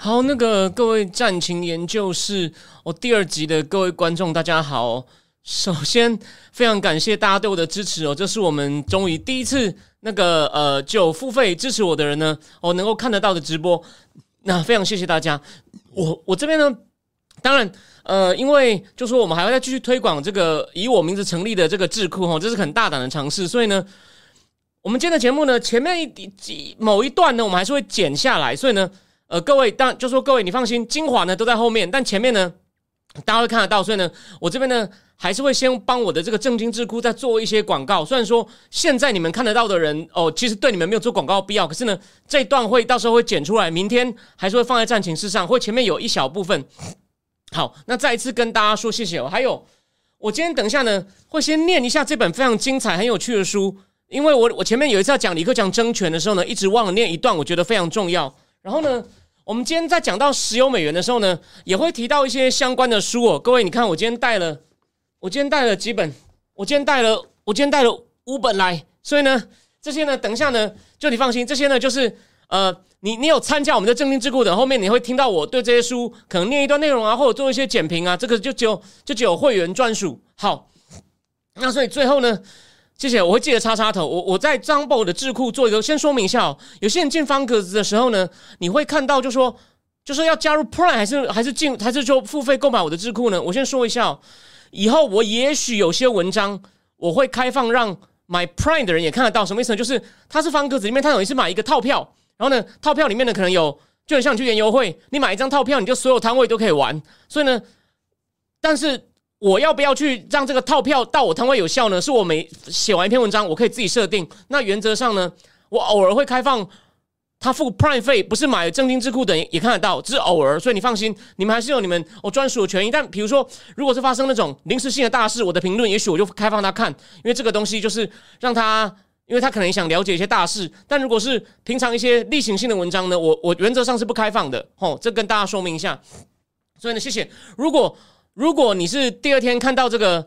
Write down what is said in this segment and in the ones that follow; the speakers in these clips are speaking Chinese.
好，那个各位战情研究室，我第二集的各位观众，大家好。首先，非常感谢大家对我的支持哦，这是我们终于第一次那个呃，就付费支持我的人呢，我能够看得到的直播。那非常谢谢大家。我我这边呢，当然呃，因为就说我们还要再继续推广这个以我名字成立的这个智库哈，这是很大胆的尝试，所以呢，我们今天的节目呢，前面一几某一段呢，我们还是会剪下来，所以呢。呃，各位，当就说各位，你放心，精华呢都在后面，但前面呢，大家会看得到，所以呢，我这边呢还是会先帮我的这个正经智库再做一些广告。虽然说现在你们看得到的人哦，其实对你们没有做广告必要，可是呢，这段会到时候会剪出来，明天还是会放在战情室上，会前面有一小部分。好，那再一次跟大家说谢谢哦。还有，我今天等一下呢，会先念一下这本非常精彩、很有趣的书，因为我我前面有一次要讲李克强争权的时候呢，一直忘了念一段，我觉得非常重要。然后呢？我们今天在讲到石油美元的时候呢，也会提到一些相关的书哦。各位，你看我今天带了，我今天带了几本，我今天带了，我今天带了五本来。所以呢，这些呢，等一下呢，就你放心，这些呢，就是呃，你你有参加我们的正经智库的，后面你会听到我对这些书可能念一段内容啊，或者做一些简评啊，这个就只有就只有会员专属。好，那所以最后呢。谢谢，我会记得插插头。我我在张宝的智库做一个，先说明一下哦。有些人进方格子的时候呢，你会看到就说，就是要加入 Prime 还是还是进还是就付费购买我的智库呢？我先说一下，以后我也许有些文章我会开放让买 Prime 的人也看得到。什么意思呢？就是它是方格子里面，它等于是买一个套票，然后呢，套票里面呢可能有，就很像你去园游会，你买一张套票，你就所有摊位都可以玩。所以呢，但是。我要不要去让这个套票到我摊位有效呢？是我每写完一篇文章，我可以自己设定。那原则上呢，我偶尔会开放他付 Prime 费，不是买正金智库的也看得到，只是偶尔。所以你放心，你们还是有你们我专属的权益。但比如说，如果是发生那种临时性的大事，我的评论也许我就开放他看，因为这个东西就是让他，因为他可能想了解一些大事。但如果是平常一些例行性的文章呢，我我原则上是不开放的。吼，这跟大家说明一下。所以呢，谢谢。如果如果你是第二天看到这个，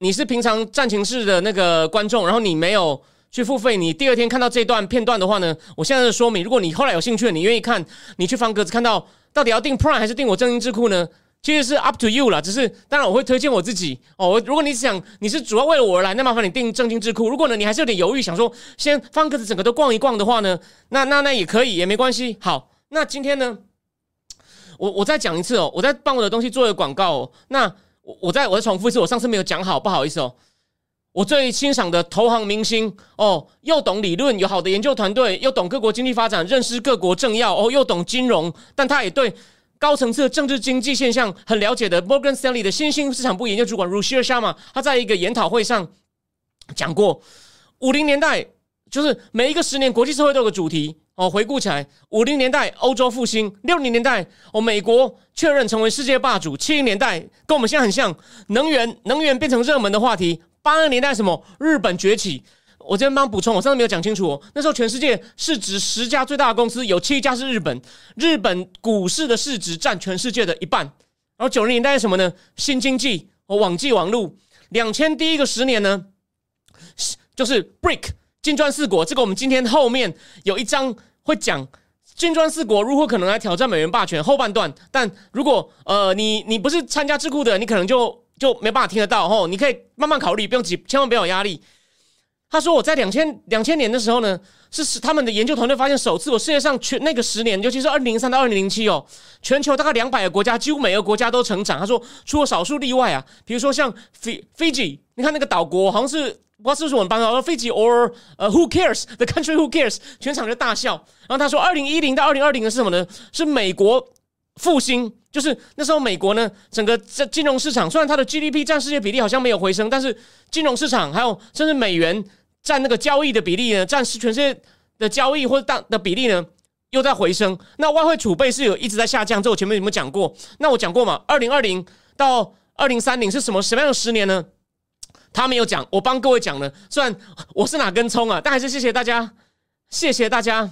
你是平常战情室的那个观众，然后你没有去付费，你第二天看到这段片段的话呢，我现在的说明，如果你后来有兴趣，你愿意看，你去方格子看到到底要订 Prime 还是订我正音智库呢？其实是 up to you 了，只是当然我会推荐我自己哦。如果你想你是主要为了我而来，那麻烦你订正经智库。如果呢你还是有点犹豫，想说先方格子整个都逛一逛的话呢，那那那也可以，也没关系。好，那今天呢？我我再讲一次哦，我在帮我的东西做一个广告哦。那我我再我再重复一次，我上次没有讲好，不好意思哦。我最欣赏的投行明星哦，又懂理论，有好的研究团队，又懂各国经济发展，认识各国政要哦，又懂金融，但他也对高层次的政治经济现象很了解的。Morgan Stanley 的新兴市场部研究主管 Rushir Sharma 他在一个研讨会上讲过，五零年代就是每一个十年，国际社会都有个主题。哦，回顾起来，五零年代欧洲复兴，六零年代哦美国确认成为世界霸主，七零年代跟我们现在很像，能源能源变成热门的话题。八零年代什么日本崛起，我这边帮补充，我上次没有讲清楚哦。那时候全世界市值十家最大的公司有七家是日本，日本股市的市值占全世界的一半。然后九零年代是什么呢？新经济哦，网际网络。两千第一个十年呢，就是 Brick 金砖四国，这个我们今天后面有一张。会讲金砖四国如何可能来挑战美元霸权后半段，但如果呃你你不是参加智库的，你可能就就没办法听得到吼。你可以慢慢考虑，不用急，千万不要有压力。他说我在两千两千年的时候呢，是他们的研究团队发现首次，我世界上全那个十年，尤其是二零零三到二零零七哦，全球大概两百个国家，几乎每个国家都成长。他说除了少数例外啊，比如说像斐斐济，你看那个岛国好像是。不知道是不是我们班长说飞机，or 呃，Who cares the country? Who cares？全场就大笑。然后他说，二零一零到二零二零的是什么呢？是美国复兴，就是那时候美国呢，整个这金融市场虽然它的 GDP 占世界比例好像没有回升，但是金融市场还有甚至美元占那个交易的比例呢，占是全世界的交易或者大的比例呢，又在回升。那外汇储备是有一直在下降，这我前面有没有讲过？那我讲过嘛？二零二零到二零三零是什么什么样的十年呢？他没有讲，我帮各位讲了。虽然我是哪根葱啊，但还是谢谢大家，谢谢大家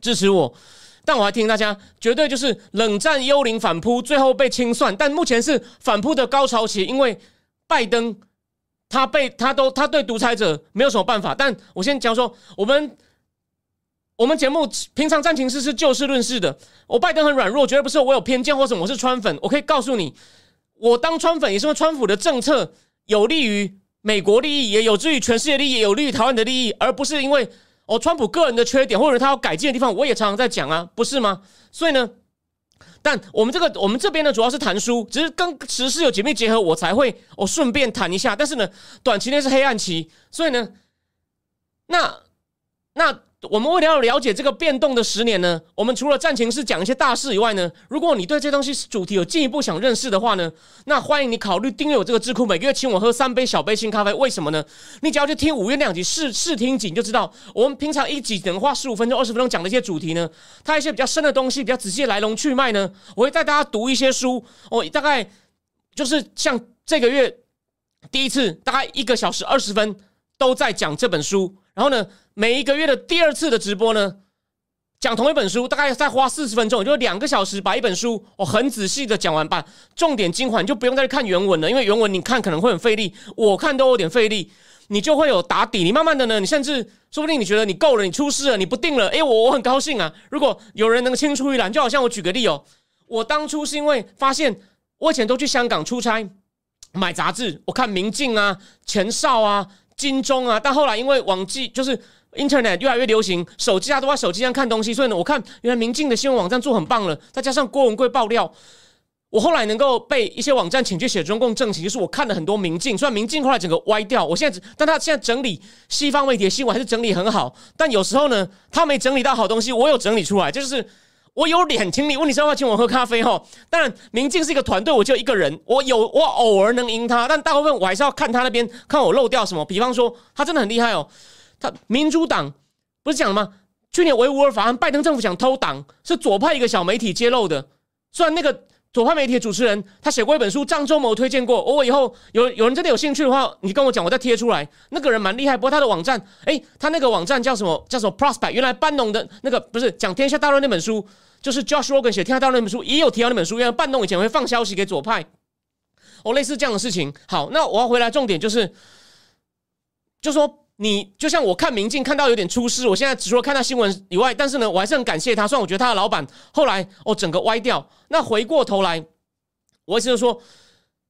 支持我。但我还提醒大家，绝对就是冷战幽灵反扑，最后被清算。但目前是反扑的高潮期，因为拜登他被他都他对独裁者没有什么办法。但我先讲说，我们我们节目平常战情事是就事论事的。我拜登很软弱，绝对不是我有偏见或什么，我是川粉。我可以告诉你，我当川粉也是因为川普的政策有利于美国利益，也有助于全世界利益，有利于台湾的利益，而不是因为。哦，川普个人的缺点或者他要改进的地方，我也常常在讲啊，不是吗？所以呢，但我们这个我们这边呢，主要是谈书，只是跟时事有紧密结合，我才会哦顺便谈一下。但是呢，短期内是黑暗期，所以呢，那那。我们为了要了解这个变动的十年呢，我们除了战情是讲一些大事以外呢，如果你对这东西主题有进一步想认识的话呢，那欢迎你考虑订阅我这个智库，每个月请我喝三杯小杯新咖啡。为什么呢？你只要去听五月两集试试听几，你就知道我们平常一集只能花十五分钟、二十分钟讲的一些主题呢，它一些比较深的东西、比较仔细的来龙去脉呢，我会带大家读一些书。哦，大概就是像这个月第一次，大概一个小时二十分都在讲这本书，然后呢。每一个月的第二次的直播呢，讲同一本书，大概再花四十分钟，就两个小时把一本书我很仔细的讲完，把重点精华就不用再去看原文了，因为原文你看可能会很费力，我看都有点费力，你就会有打底。你慢慢的呢，你甚至说不定你觉得你够了，你出师了，你不定了，哎，我我很高兴啊。如果有人能青出于蓝，就好像我举个例哦，我当初是因为发现我以前都去香港出差买杂志，我看《明镜》啊、前哨啊、金钟啊，但后来因为网际就是。Internet 越来越流行，手机啊都在手机上看东西，所以呢，我看原来明镜的新闻网站做很棒了，再加上郭文贵爆料，我后来能够被一些网站请去写中共政情，就是我看了很多明镜，虽然明镜后来整个歪掉，我现在，但他现在整理西方媒体的新闻还是整理很好，但有时候呢，他没整理到好东西，我有整理出来，就是我有脸请你，问你是要请我喝咖啡哈，当然明镜是一个团队，我就一个人，我有我偶尔能赢他，但大部分我还是要看他那边看我漏掉什么，比方说他真的很厉害哦。他民主党不是讲了吗？去年维吾尔法案，拜登政府想偷党，是左派一个小媒体揭露的。虽然那个左派媒体的主持人他写过一本书，张忠谋推荐过。我以后有有人真的有兴趣的话，你跟我讲，我再贴出来。那个人蛮厉害，不过他的网站，哎，他那个网站叫什么？叫什么 Prospect？原来班农的那个不是讲天下大乱那本书，就是 Josh Rogan 写天下大乱那本书，也有提到那本书。原来班农以前会放消息给左派，哦，类似这样的事情。好，那我要回来，重点就是，就说。你就像我看明镜看到有点出事，我现在除了看到新闻以外，但是呢，我还是很感谢他。虽然我觉得他的老板后来哦整个歪掉，那回过头来，我意思就是说，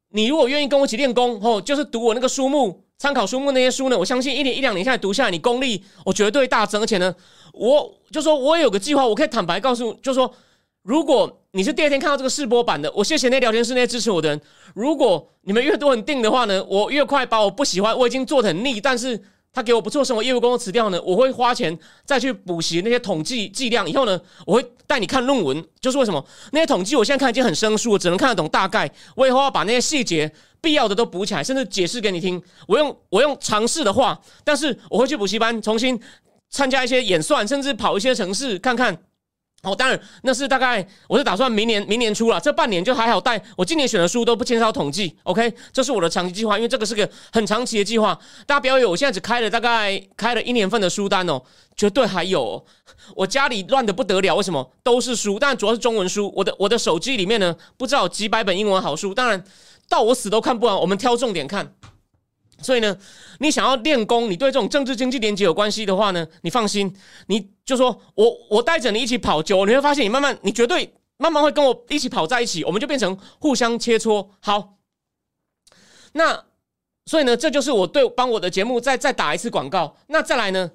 你如果愿意跟我一起练功，哦，就是读我那个书目，参考书目那些书呢，我相信一年一两年下来读下来，你功力我绝对大增。而且呢，我就说我也有个计划，我可以坦白告诉，就说如果你是第二天看到这个试播版的，我谢谢那聊天室那些支持我的人。如果你们越多人定的话呢，我越快把我不喜欢我已经做的很腻，但是。他给我不做什么业务工作辞掉呢，我会花钱再去补习那些统计计量。以后呢，我会带你看论文，就是为什么那些统计我现在看已经很生疏，只能看得懂大概。我以后要把那些细节必要的都补起来，甚至解释给你听。我用我用尝试的话，但是我会去补习班重新参加一些演算，甚至跑一些城市看看。哦，当然，那是大概我是打算明年明年出了，这半年就还好带。我今年选的书都不减少统计，OK，这是我的长期计划，因为这个是个很长期的计划。大家不要以为我现在只开了大概开了一年份的书单哦，绝对还有。我家里乱的不得了，为什么？都是书，但主要是中文书。我的我的手机里面呢，不知道几百本英文好书，当然到我死都看不完。我们挑重点看。所以呢，你想要练功，你对这种政治经济连接有关系的话呢，你放心，你就说我我带着你一起跑久，你会发现你慢慢，你绝对慢慢会跟我一起跑在一起，我们就变成互相切磋。好，那所以呢，这就是我对帮我的节目再再打一次广告。那再来呢，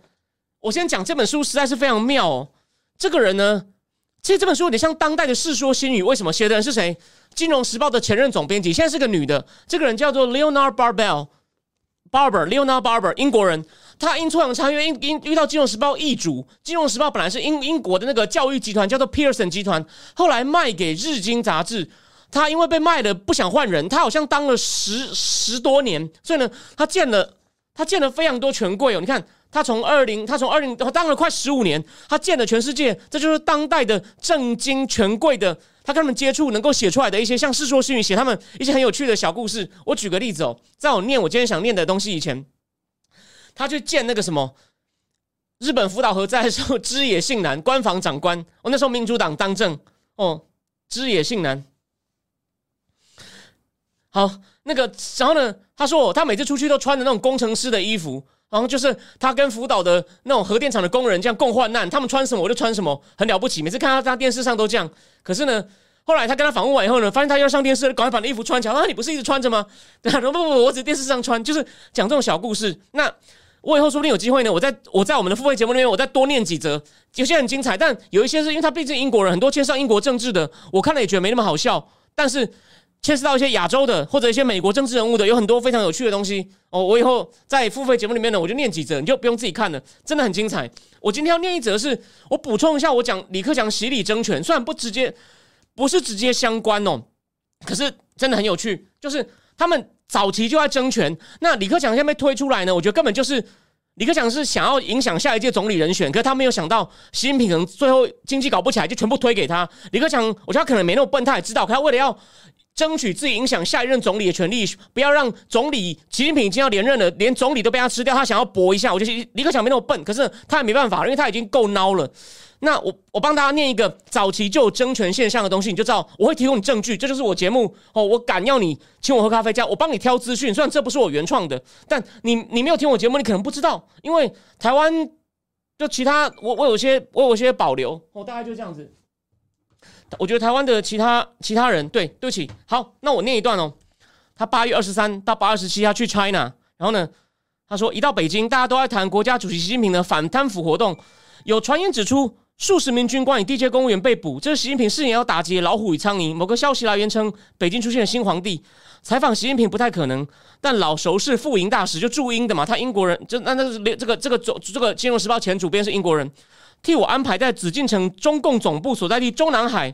我先讲这本书实在是非常妙哦。这个人呢，其实这本书有点像当代的《世说新语》，为什么写的人是谁？《金融时报》的前任总编辑，现在是个女的，这个人叫做 Leonard Barbell。Barber Leonard Barber 英国人，他阴错阳差，因为因因遇到《金融时报》易主，《金融时报》本来是英英国的那个教育集团，叫做 Pearson 集团，后来卖给日经杂志。他因为被卖了，不想换人，他好像当了十十多年，所以呢，他建了他建了非常多权贵哦。你看，他从二零，他从二零当了快十五年，他建了全世界，这就是当代的政经权贵的。他跟他们接触，能够写出来的一些像《世说新语》写他们一些很有趣的小故事。我举个例子哦，在我念我今天想念的东西以前，他去见那个什么日本福岛核灾的时候，知野信男官房长官。我那时候民主党当政哦，知野信男。好，那个然后呢，他说他每次出去都穿的那种工程师的衣服，然后就是他跟福岛的那种核电厂的工人这样共患难，他们穿什么我就穿什么，很了不起。每次看到他电视上都这样，可是呢。后来他跟他访问完以后呢，发现他要上电视，赶快把那衣服穿起来。啊，你不是一直穿着吗？对啊，不不不，我只电视上穿，就是讲这种小故事。那我以后说不定有机会呢，我在我在我们的付费节目里面，我再多念几则，有些很精彩，但有一些是因为他毕竟英国人，很多牵涉英国政治的，我看了也觉得没那么好笑。但是牵涉到一些亚洲的或者一些美国政治人物的，有很多非常有趣的东西哦。我以后在付费节目里面呢，我就念几则，你就不用自己看了，真的很精彩。我今天要念一则，是我补充一下，我讲李克强洗礼争权，虽然不直接。不是直接相关哦，可是真的很有趣，就是他们早期就在争权。那李克强现在被推出来呢，我觉得根本就是李克强是想要影响下一届总理人选，可是他没有想到习近平可能最后经济搞不起来，就全部推给他。李克强，我觉得他可能没那么笨，他也知道，可他为了要争取自己影响下一任总理的权利，不要让总理习近平已经要连任了，连总理都被他吃掉，他想要搏一下。我觉得李克强没那么笨，可是他也没办法，因为他已经够孬了。那我我帮大家念一个早期就有争权现象的东西，你就知道我会提供你证据。这就是我节目哦，我敢要你请我喝咖啡，加我帮你挑资讯。虽然这不是我原创的，但你你没有听我节目，你可能不知道。因为台湾就其他，我我有些我有些保留哦，大概就这样子。我觉得台湾的其他其他人，对对不起，好，那我念一段哦。他八月二十三到八二十七，他去 China，然后呢，他说一到北京，大家都在谈国家主席习近平的反贪腐活动，有传言指出。数十名军官与地界公务员被捕，这是习近平誓言要打击老虎与苍蝇。某个消息来源称，北京出现了新皇帝。采访习近平不太可能，但老熟是副营大使，就驻英的嘛，他英国人，这那那这个这个总这个金融时报前主编是英国人，替我安排在紫禁城中共总部所在地中南海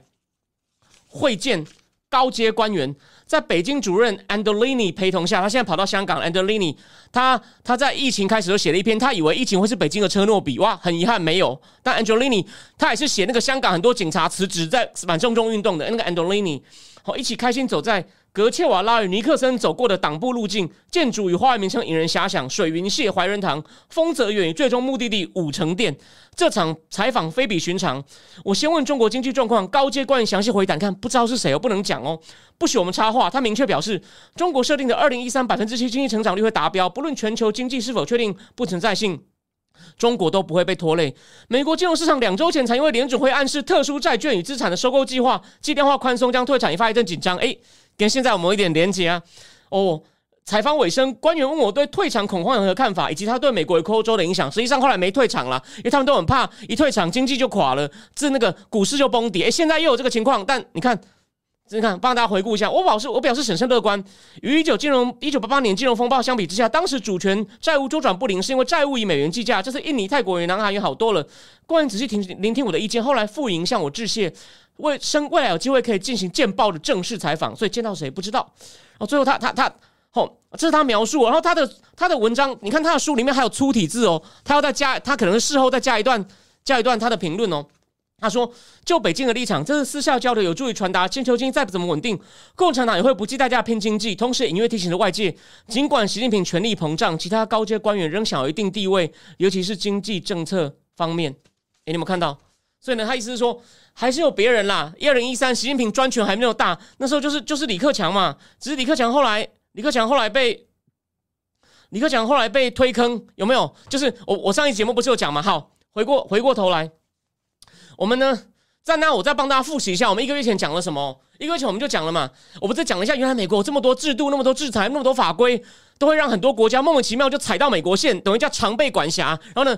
会见高阶官员。在北京主任 Andolini 陪同下，他现在跑到香港。Andolini 他他在疫情开始就写了一篇，他以为疫情会是北京的车诺比，哇，很遗憾没有。但 Andolini 他也是写那个香港很多警察辞职在反送中运动的那个 Andolini，好，一起开心走在。格切瓦拉与尼克森走过的党部路径，建筑与花园名称引人遐想。水云榭、怀仁堂、丰泽园与最终目的地五城店。这场采访非比寻常。我先问中国经济状况，高阶官员详细回答。看，不知道是谁哦，不能讲哦，不许我们插话。他明确表示，中国设定的二零一三百分之七经济成长率会达标，不论全球经济是否确定不存在性，中国都不会被拖累。美国金融市场两周前才因为联准会暗示特殊债券与资产的收购计划、计量化宽松将退场，引发一阵紧张。诶。跟现在我们有一点连接啊！哦，采访尾声，官员问我对退场恐慌有何看法，以及他对美国与欧洲的影响。实际上后来没退场了，因为他们都很怕一退场经济就垮了，这那个股市就崩跌。诶，现在又有这个情况，但你看，你看，帮大家回顾一下，我表示我表示审慎乐观。与一九金融一九八八年金融风暴相比之下，当时主权债务周转不灵，是因为债务以美元计价。这次印尼、泰国与南韩也好多了。官员仔细听聆听我的意见，后来副营向我致谢。为生未来有机会可以进行见报的正式采访，所以见到谁不知道。然后最后他他他，哦，这是他描述。然后他的他的文章，你看他的书里面还有粗体字哦，他要再加，他可能事后再加一段加一段他的评论哦。他说：“就北京的立场，这是私下交流，有助于传达全球经济再不怎么稳定，共产党也会不计代价拼经济。同时，隐约提醒了外界，尽管习近平权力膨胀，其他高阶官员仍享有一定地位，尤其是经济政策方面。诶，你有没有看到？所以呢，他意思是说。”还是有别人啦。一二零一三，习近平专权还没有大，那时候就是就是李克强嘛。只是李克强后来，李克强后来被李克强后来被推坑，有没有？就是我我上一节目不是有讲嘛？好，回过回过头来，我们呢在那，我再帮大家复习一下，我们一个月前讲了什么？一个月前我们就讲了嘛。我们再讲了一下，原来美国这么多制度，那么多制裁，那么多法规，都会让很多国家莫名其妙就踩到美国线，等于叫常备管辖。然后呢？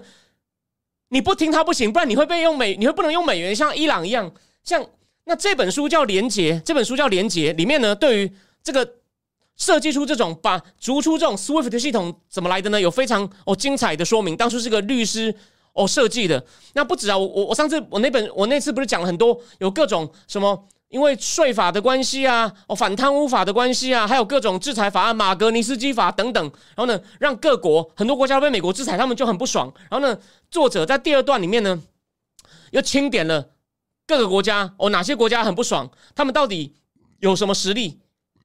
你不听他不行，不然你会被用美，你会不能用美元，像伊朗一样。像那这本书叫《廉洁》，这本书叫《廉洁》，里面呢，对于这个设计出这种把逐出这种 SWIFT 系统怎么来的呢？有非常哦精彩的说明。当初是个律师哦设计的。那不止啊，我我上次我那本我那次不是讲了很多，有各种什么。因为税法的关系啊，哦，反贪污法的关系啊，还有各种制裁法案、马格尼斯基法等等，然后呢，让各国很多国家被美国制裁，他们就很不爽。然后呢，作者在第二段里面呢，又清点了各个国家哦，哪些国家很不爽，他们到底有什么实力？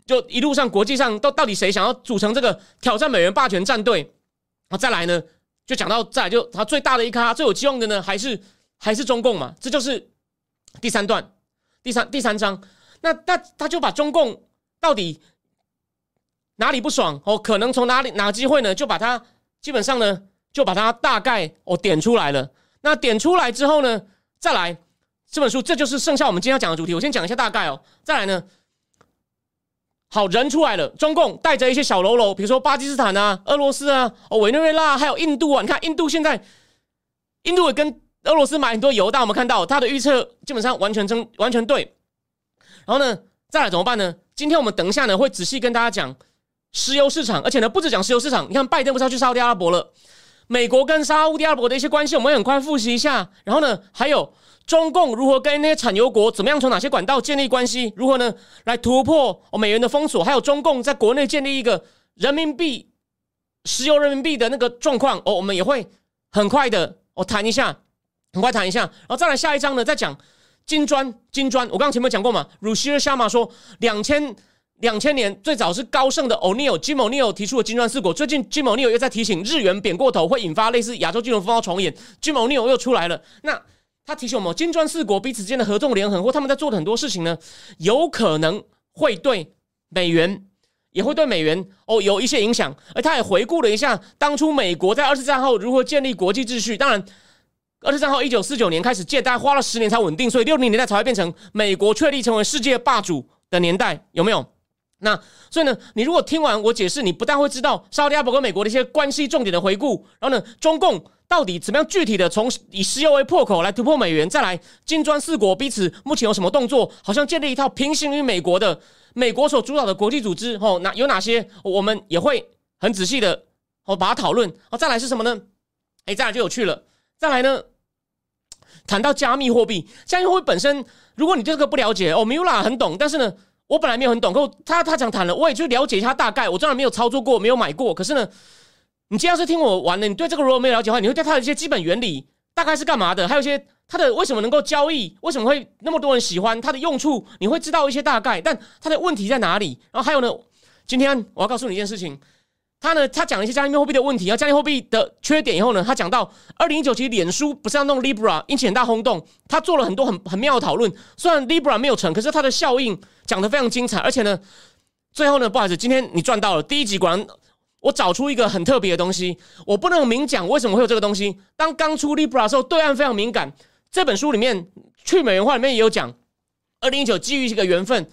就一路上国际上到到底谁想要组成这个挑战美元霸权战队？啊，再来呢，就讲到再来就他最大的一咖最有希望的呢，还是还是中共嘛？这就是第三段。第三第三章，那那他就把中共到底哪里不爽哦，可能从哪里哪个机会呢？就把它基本上呢，就把它大概哦点出来了。那点出来之后呢，再来这本书，这就是剩下我们今天要讲的主题。我先讲一下大概哦。再来呢，好人出来了，中共带着一些小喽啰，比如说巴基斯坦啊、俄罗斯啊、哦委内瑞拉，还有印度啊。你看印度现在，印度也跟。俄罗斯买很多油，但我们看到他的预测基本上完全真完全对。然后呢，再来怎么办呢？今天我们等一下呢会仔细跟大家讲石油市场，而且呢不止讲石油市场。你看拜登不是要去沙特阿拉伯了？美国跟沙特阿拉伯的一些关系，我们很快复习一下。然后呢，还有中共如何跟那些产油国怎么样从哪些管道建立关系？如何呢来突破美元的封锁？还有中共在国内建立一个人民币石油人民币的那个状况哦，我们也会很快的我谈一下。很快谈一下，然后再来下一章呢，再讲金砖。金砖，我刚刚前面讲过嘛。鲁西尔夏马说，两千两千年最早是高盛的 O'Neill Jim O'Neill 提出的金砖四国。最近 Jim O'Neill 又在提醒日元贬过头会引发类似亚洲金融风暴重演。Jim O'Neill 又出来了。那他提醒我们，金砖四国彼此之间的合纵连横，或他们在做的很多事情呢，有可能会对美元也会对美元哦有一些影响。而他也回顾了一下当初美国在二次战后如何建立国际秩序。当然。二十三号，一九四九年开始借贷花了十年才稳定，所以六零年代才会变成美国确立成为世界霸主的年代，有没有？那所以呢，你如果听完我解释，你不但会知道沙特阿拉伯跟美国的一些关系重点的回顾，然后呢，中共到底怎么样具体的从以石油为破口来突破美元，再来金砖四国彼此目前有什么动作，好像建立一套平行于美国的美国所主导的国际组织，哦，那有哪些？我们也会很仔细的哦把它讨论。哦，再来是什么呢？哎，再来就有趣了。再来呢，谈到加密货币，加密货币本身，如果你对这个不了解，哦，米拉很懂，但是呢，我本来没有很懂，可他他讲谈了，我也就了解一下大概。我当然没有操作过，没有买过，可是呢，你既然是听我玩的，你对这个如果没有了解的话，你会对它的一些基本原理大概是干嘛的，还有一些它的为什么能够交易，为什么会那么多人喜欢它的用处，你会知道一些大概，但它的问题在哪里？然后还有呢，今天我要告诉你一件事情。他呢，他讲了一些加密货币的问题，然后加密货币的缺点以后呢，他讲到二零一九其实脸书不是要弄 Libra，引起很大轰动，他做了很多很很妙的讨论。虽然 Libra 没有成，可是它的效应讲得非常精彩，而且呢，最后呢，不好意思，今天你赚到了第一集，果然我找出一个很特别的东西，我不能明讲为什么会有这个东西。当刚出 Libra 的时候，对岸非常敏感。这本书里面去美元化里面也有讲，二零一九基于这个缘分，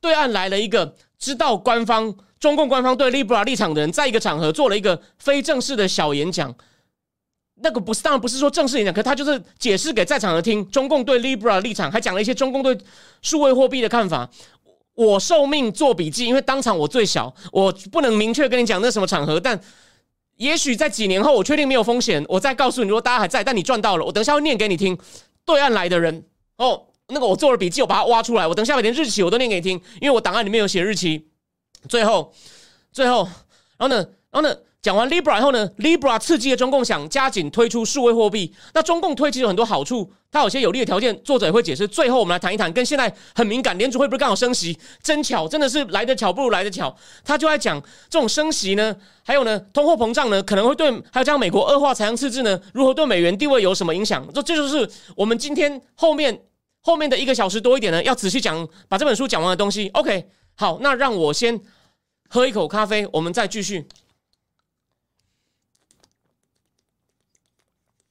对岸来了一个知道官方。中共官方对 Libra 立场的人，在一个场合做了一个非正式的小演讲。那个不是，当然不是说正式演讲，可他就是解释给在场的听。中共对 Libra 立场，还讲了一些中共对数位货币的看法。我受命做笔记，因为当场我最小，我不能明确跟你讲那什么场合。但也许在几年后，我确定没有风险，我再告诉你。如果大家还在，但你赚到了，我等一下会念给你听。对岸来的人哦，那个我做了笔记，我把它挖出来，我等下把连日期我都念给你听，因为我档案里面有写日期。最后，最后，然后呢，然后呢，讲完 Libra 以后呢，Libra 刺激了中共想加紧推出数位货币。那中共推其实有很多好处，它有些有利的条件，作者也会解释。最后，我们来谈一谈，跟现在很敏感，联储会不是刚好升息？真巧，真的是来得巧不如来得巧。他就在讲这种升息呢，还有呢，通货膨胀呢，可能会对还有这样美国恶化财政赤字呢，如何对美元地位有什么影响？这这就是我们今天后面后面的一个小时多一点呢，要仔细讲把这本书讲完的东西。OK。好，那让我先喝一口咖啡，我们再继续。